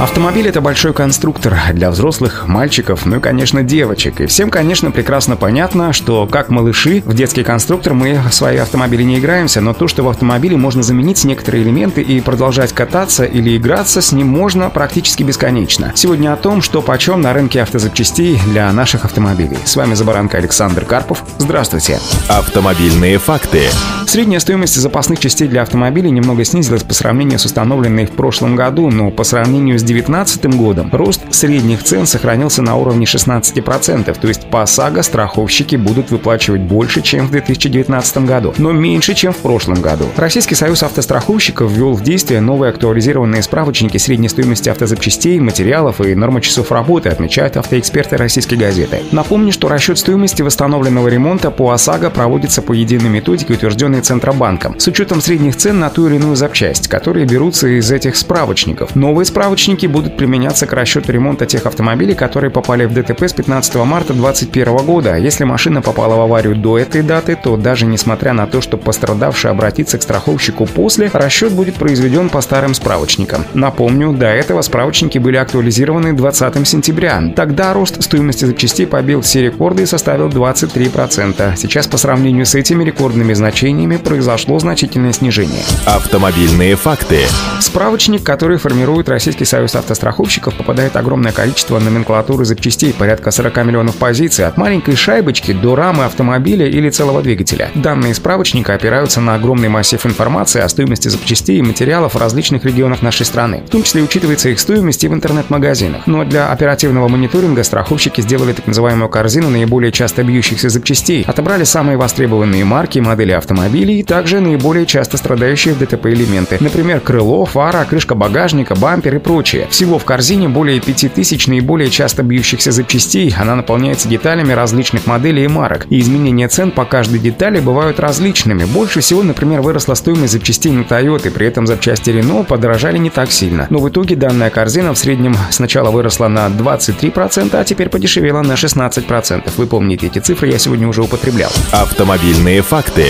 Автомобиль — это большой конструктор для взрослых, мальчиков, ну и, конечно, девочек. И всем, конечно, прекрасно понятно, что как малыши в детский конструктор мы в свои автомобили не играемся, но то, что в автомобиле можно заменить некоторые элементы и продолжать кататься или играться с ним можно практически бесконечно. Сегодня о том, что почем на рынке автозапчастей для наших автомобилей. С вами Забаранка Александр Карпов. Здравствуйте. Автомобильные факты. Средняя стоимость запасных частей для автомобилей немного снизилась по сравнению с установленной в прошлом году, но по сравнению с 2019 годом рост средних цен сохранился на уровне 16%, то есть по ОСАГО страховщики будут выплачивать больше, чем в 2019 году, но меньше, чем в прошлом году. Российский союз автостраховщиков ввел в действие новые актуализированные справочники средней стоимости автозапчастей, материалов и нормы часов работы, отмечают автоэксперты российской газеты. Напомню, что расчет стоимости восстановленного ремонта по ОСАГО проводится по единой методике, утвержденной Центробанком, с учетом средних цен на ту или иную запчасть, которые берутся из этих справочников. Новые справочники Риски будут применяться к расчету ремонта тех автомобилей, которые попали в ДТП с 15 марта 2021 года. Если машина попала в аварию до этой даты, то даже несмотря на то, что пострадавший обратится к страховщику после, расчет будет произведен по старым справочникам. Напомню, до этого справочники были актуализированы 20 сентября. Тогда рост стоимости запчастей побил все рекорды и составил 23%. Сейчас по сравнению с этими рекордными значениями произошло значительное снижение. Автомобильные факты. Справочник, который формирует Российский союз автостраховщиков попадает огромное количество номенклатуры запчастей, порядка 40 миллионов позиций, от маленькой шайбочки до рамы автомобиля или целого двигателя. Данные справочника опираются на огромный массив информации о стоимости запчастей и материалов в различных регионах нашей страны. В том числе учитывается их стоимость и в интернет-магазинах. Но для оперативного мониторинга страховщики сделали так называемую корзину наиболее часто бьющихся запчастей, отобрали самые востребованные марки, модели автомобилей и также наиболее часто страдающие в ДТП элементы. Например, крыло, фара, крышка багажника, бампер и прочее прочее. Всего в корзине более 5000 наиболее часто бьющихся запчастей, она наполняется деталями различных моделей и марок, и изменения цен по каждой детали бывают различными. Больше всего, например, выросла стоимость запчастей на Toyota, при этом запчасти Renault подорожали не так сильно. Но в итоге данная корзина в среднем сначала выросла на 23%, а теперь подешевела на 16%. Вы помните эти цифры, я сегодня уже употреблял. Автомобильные факты.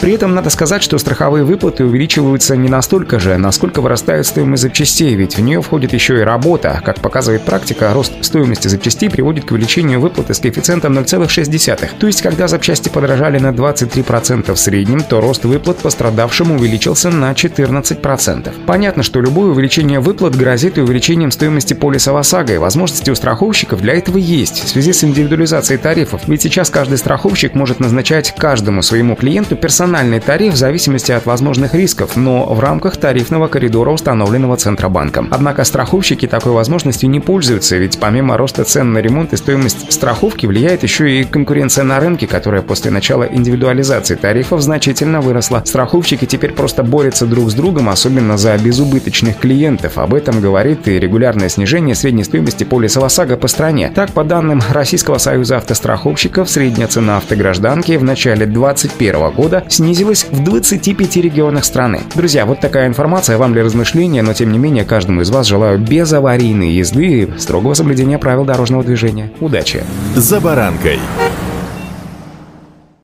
При этом надо сказать, что страховые выплаты увеличиваются не настолько же, насколько вырастает стоимость запчастей, ведь в нее входит еще и работа. Как показывает практика, рост стоимости запчастей приводит к увеличению выплаты с коэффициентом 0,6. То есть, когда запчасти подорожали на 23% в среднем, то рост выплат пострадавшему увеличился на 14%. Понятно, что любое увеличение выплат грозит и увеличением стоимости полиса ОСАГО, и возможности у страховщиков для этого есть в связи с индивидуализацией тарифов. Ведь сейчас каждый страховщик может назначать каждому своему клиенту персональный тариф в зависимости от возможных рисков, но в рамках тарифного коридора, установленного Центробанком. Однако страховщики такой возможностью не пользуются, ведь помимо роста цен на ремонт и стоимость страховки влияет еще и конкуренция на рынке, которая после начала индивидуализации тарифов значительно выросла. Страховщики теперь просто борются друг с другом, особенно за безубыточных клиентов. Об этом говорит и регулярное снижение средней стоимости полиса ОСАГО по стране. Так, по данным Российского союза автостраховщиков, средняя цена автогражданки в начале 2021 года снизилась в 25 регионах страны. Друзья, вот такая информация вам для размышления, но тем не менее каждому из вас желаю без аварийной езды строгого соблюдения правил дорожного движения. Удачи! За баранкой.